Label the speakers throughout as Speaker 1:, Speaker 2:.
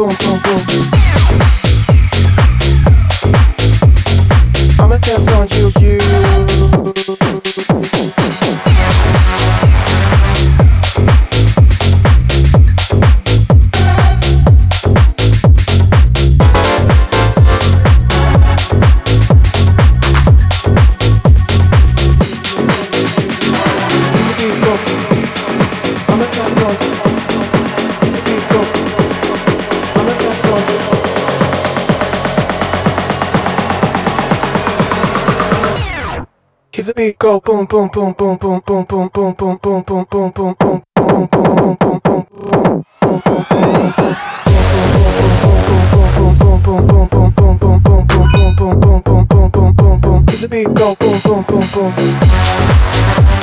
Speaker 1: Boom boom boom boom boom boom boom boom boom boom boom boom boom the beat go boom boom boom boom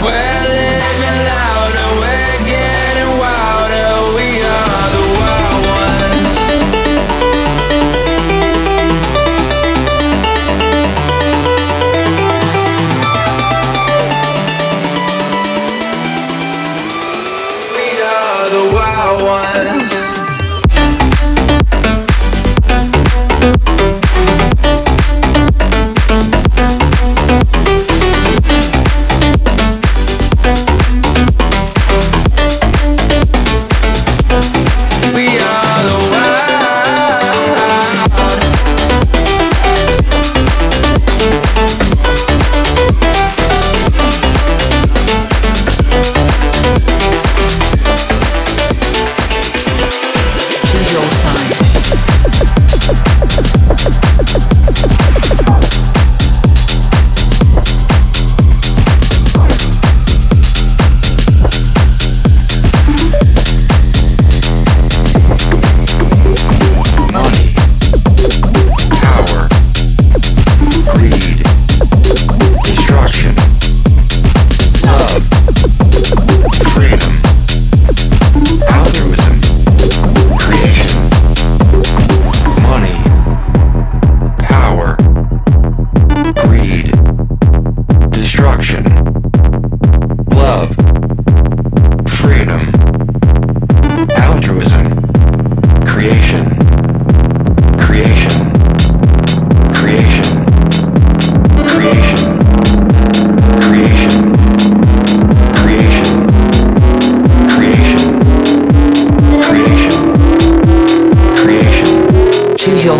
Speaker 2: Well.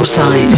Speaker 3: Club.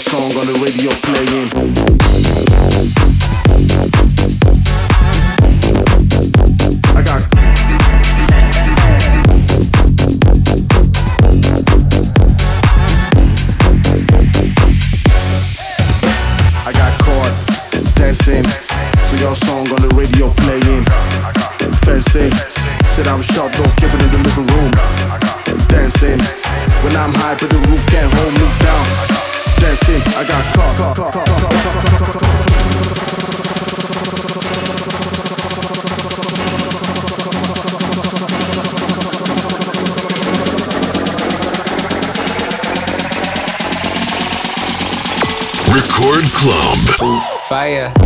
Speaker 4: Song on the radio playing.
Speaker 5: Fire.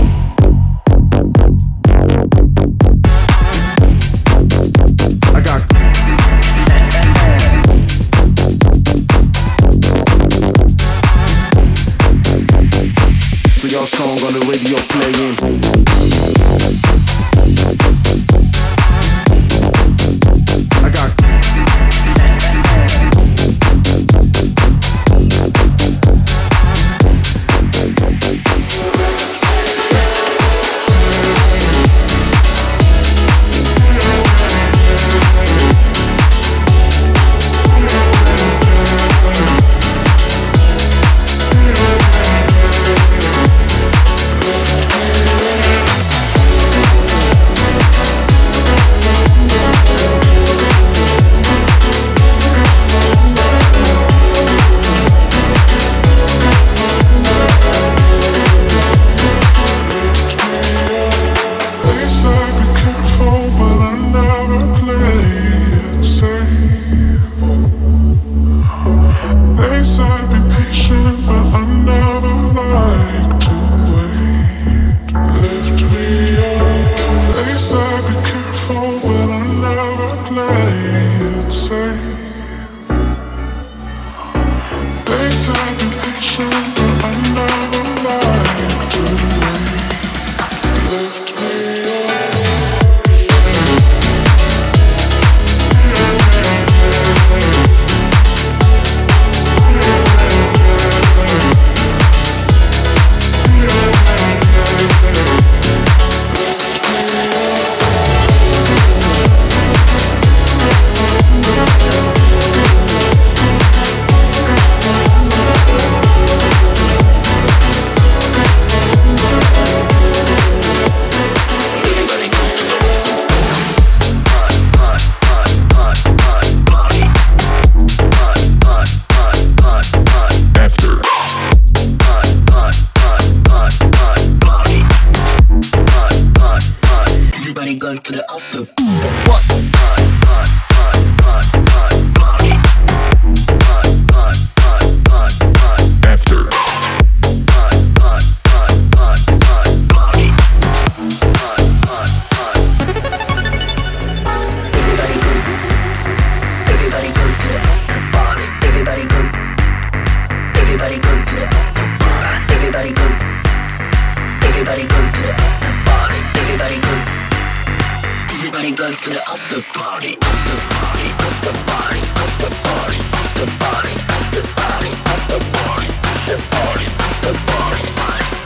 Speaker 5: party, after party, after party, after party, after party, after party, after party, after party, after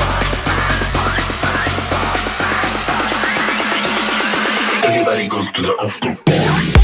Speaker 5: party.
Speaker 6: Everybody goes to the after party.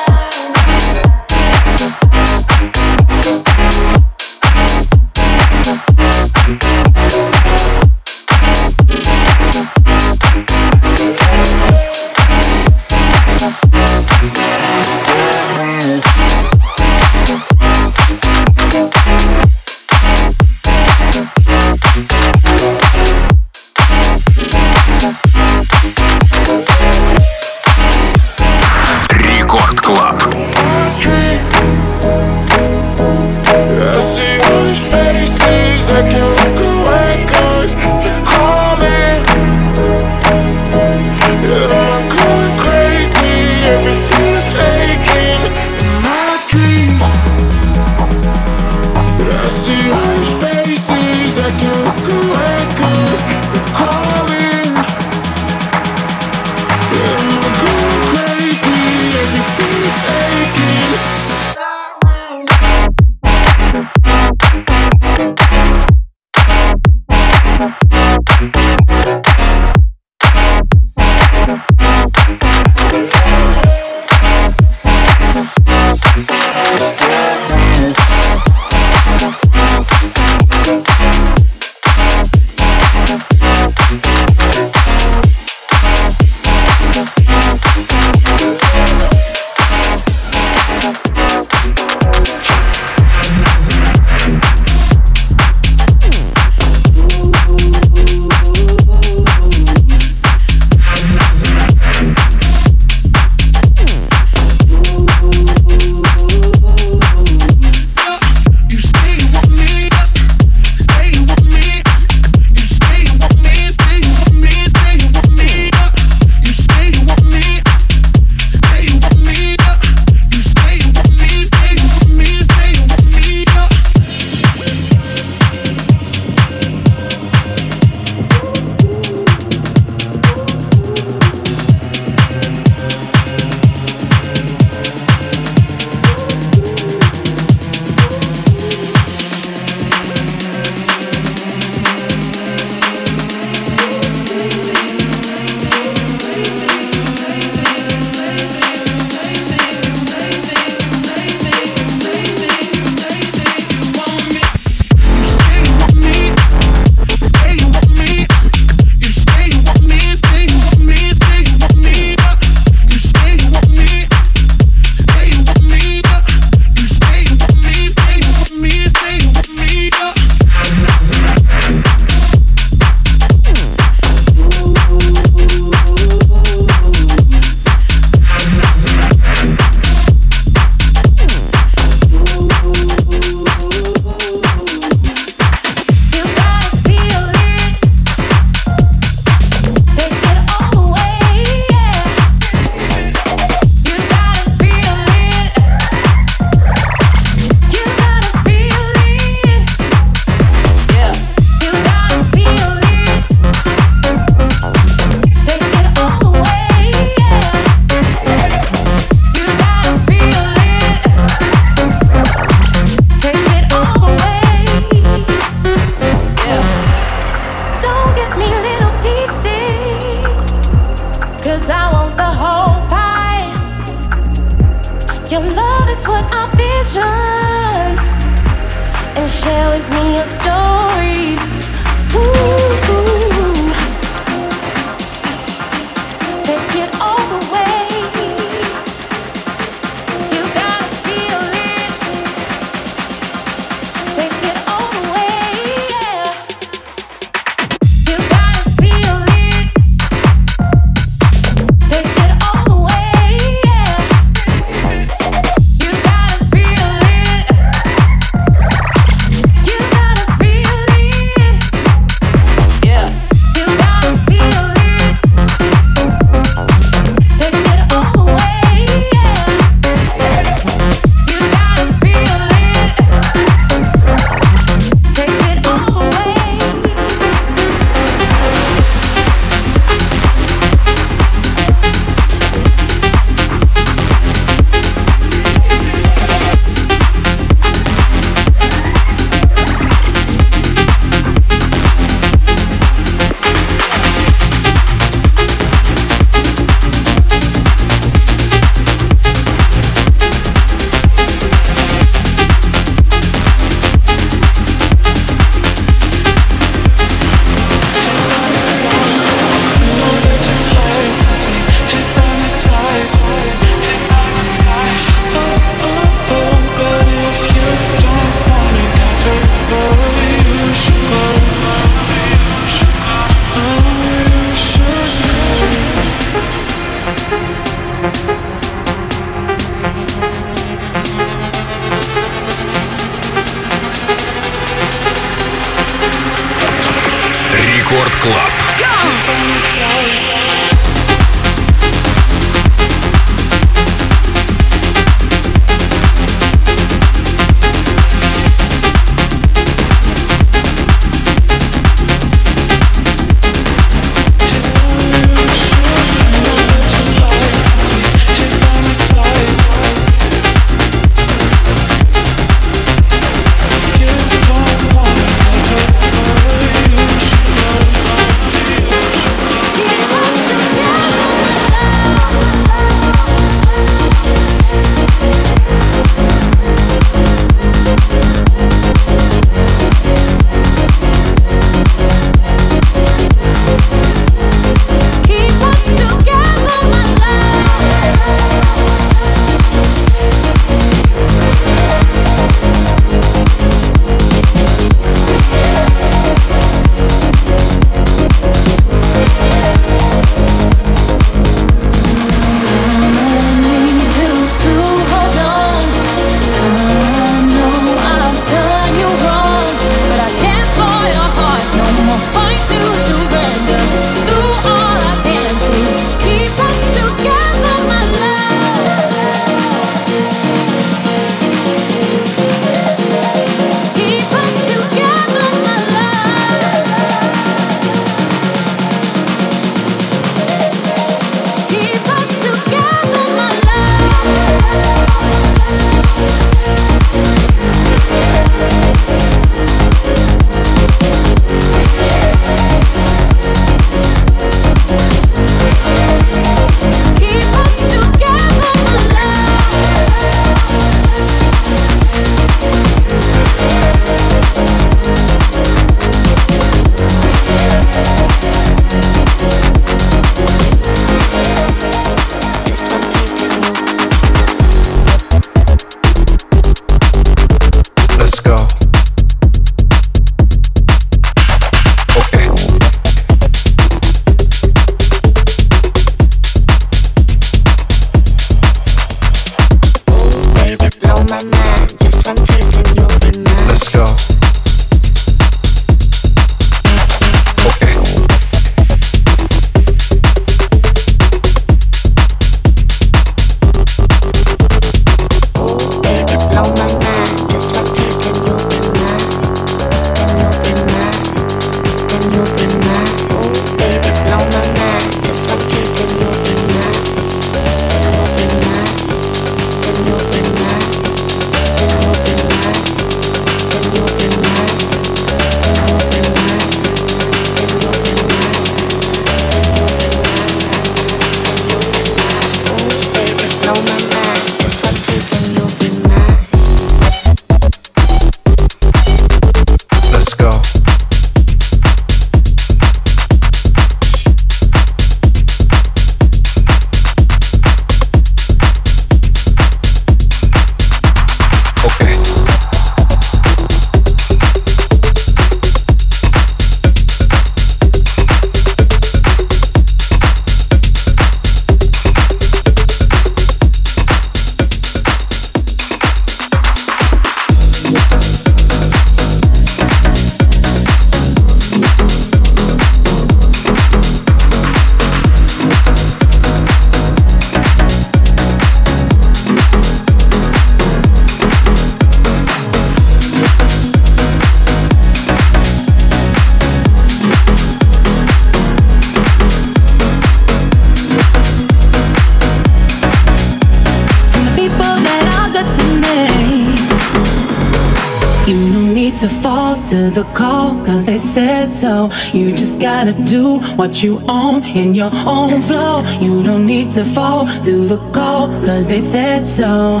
Speaker 7: gotta
Speaker 6: do what you own in your own flow. You don't need to fall to the call, cause they said so.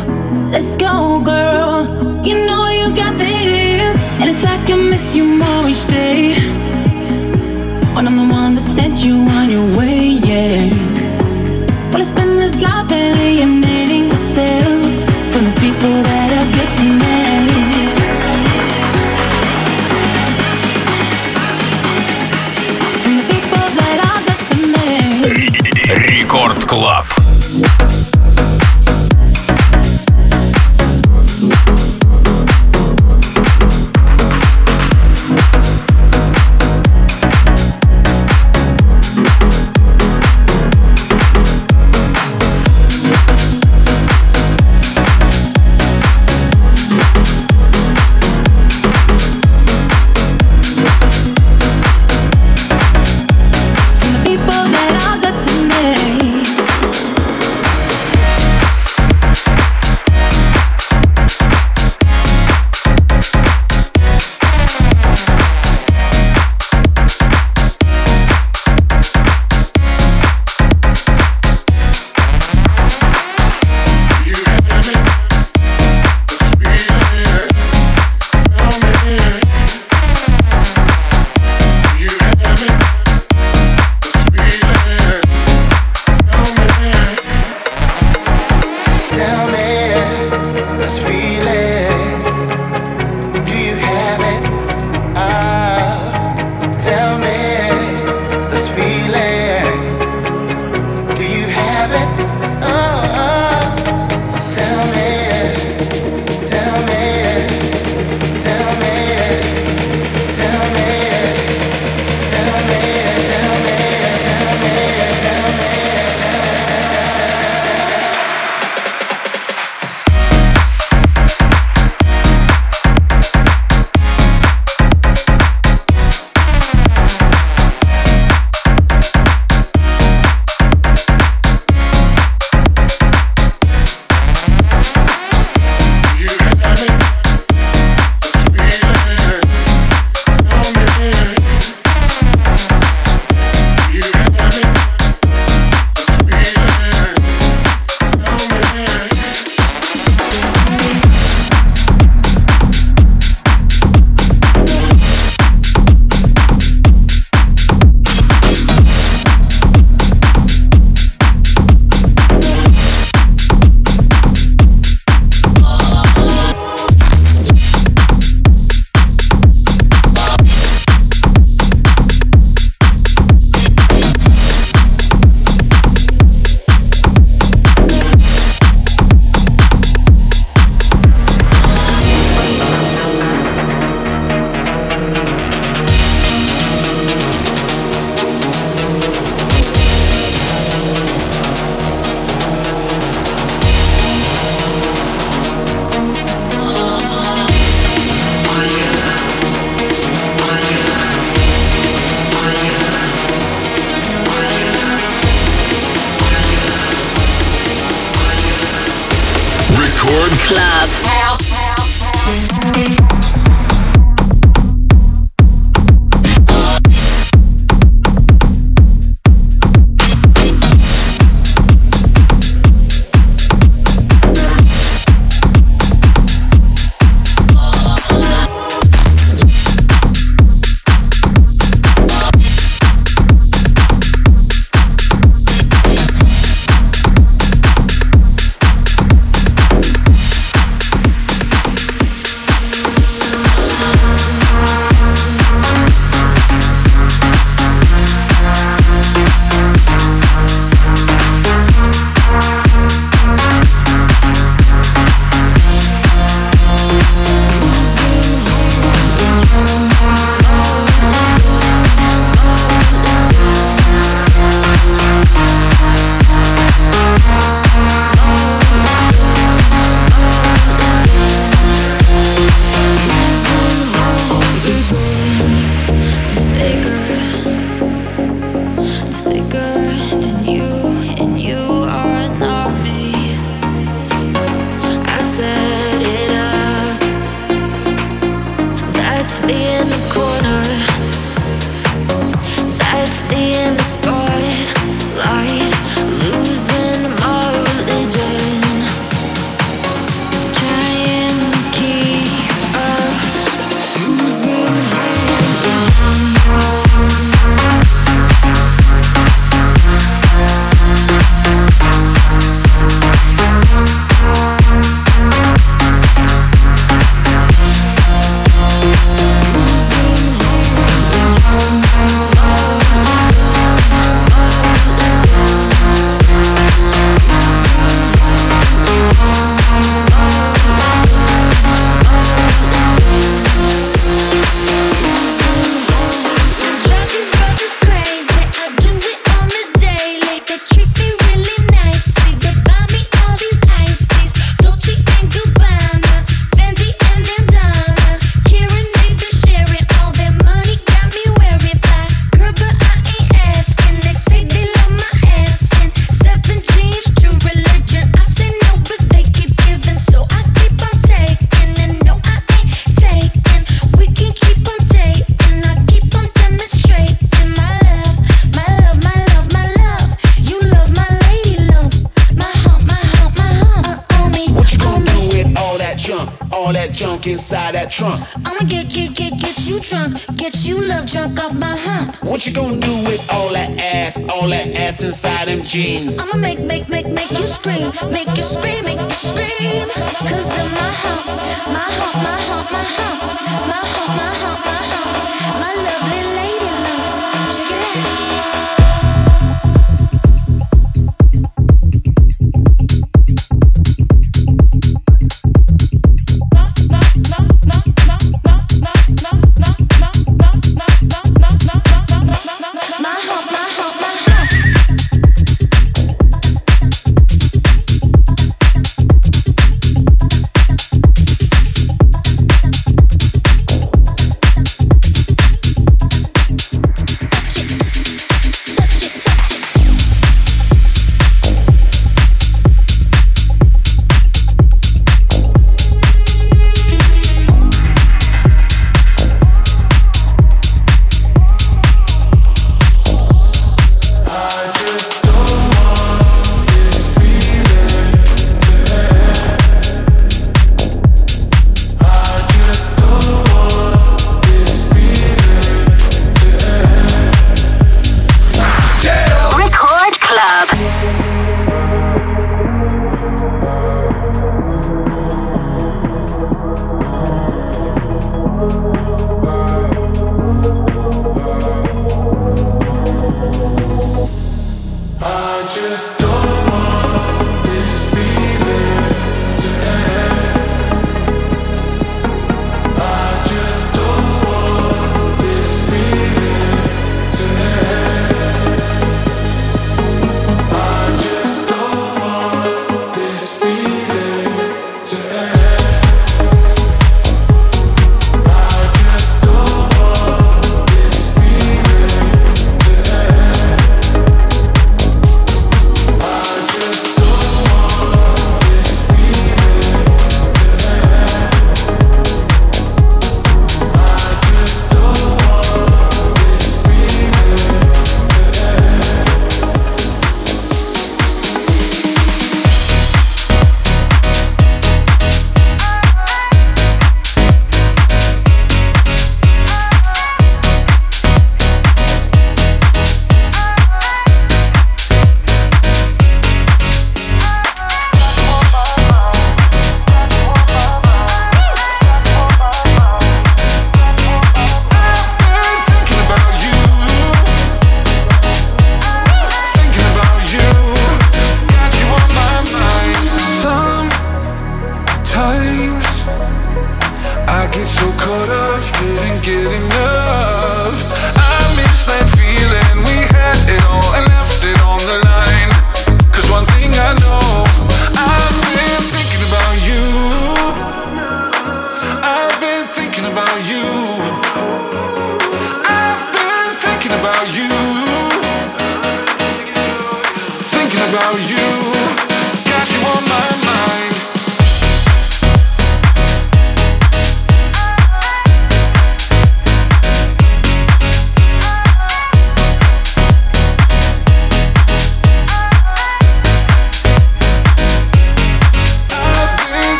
Speaker 6: Let's go, girl. You know you got this. And it's like I miss you more each day. When I'm the one that sent you on your way, yeah. Well, it's been this life alienating myself from the people that I get to
Speaker 8: know.
Speaker 9: Club.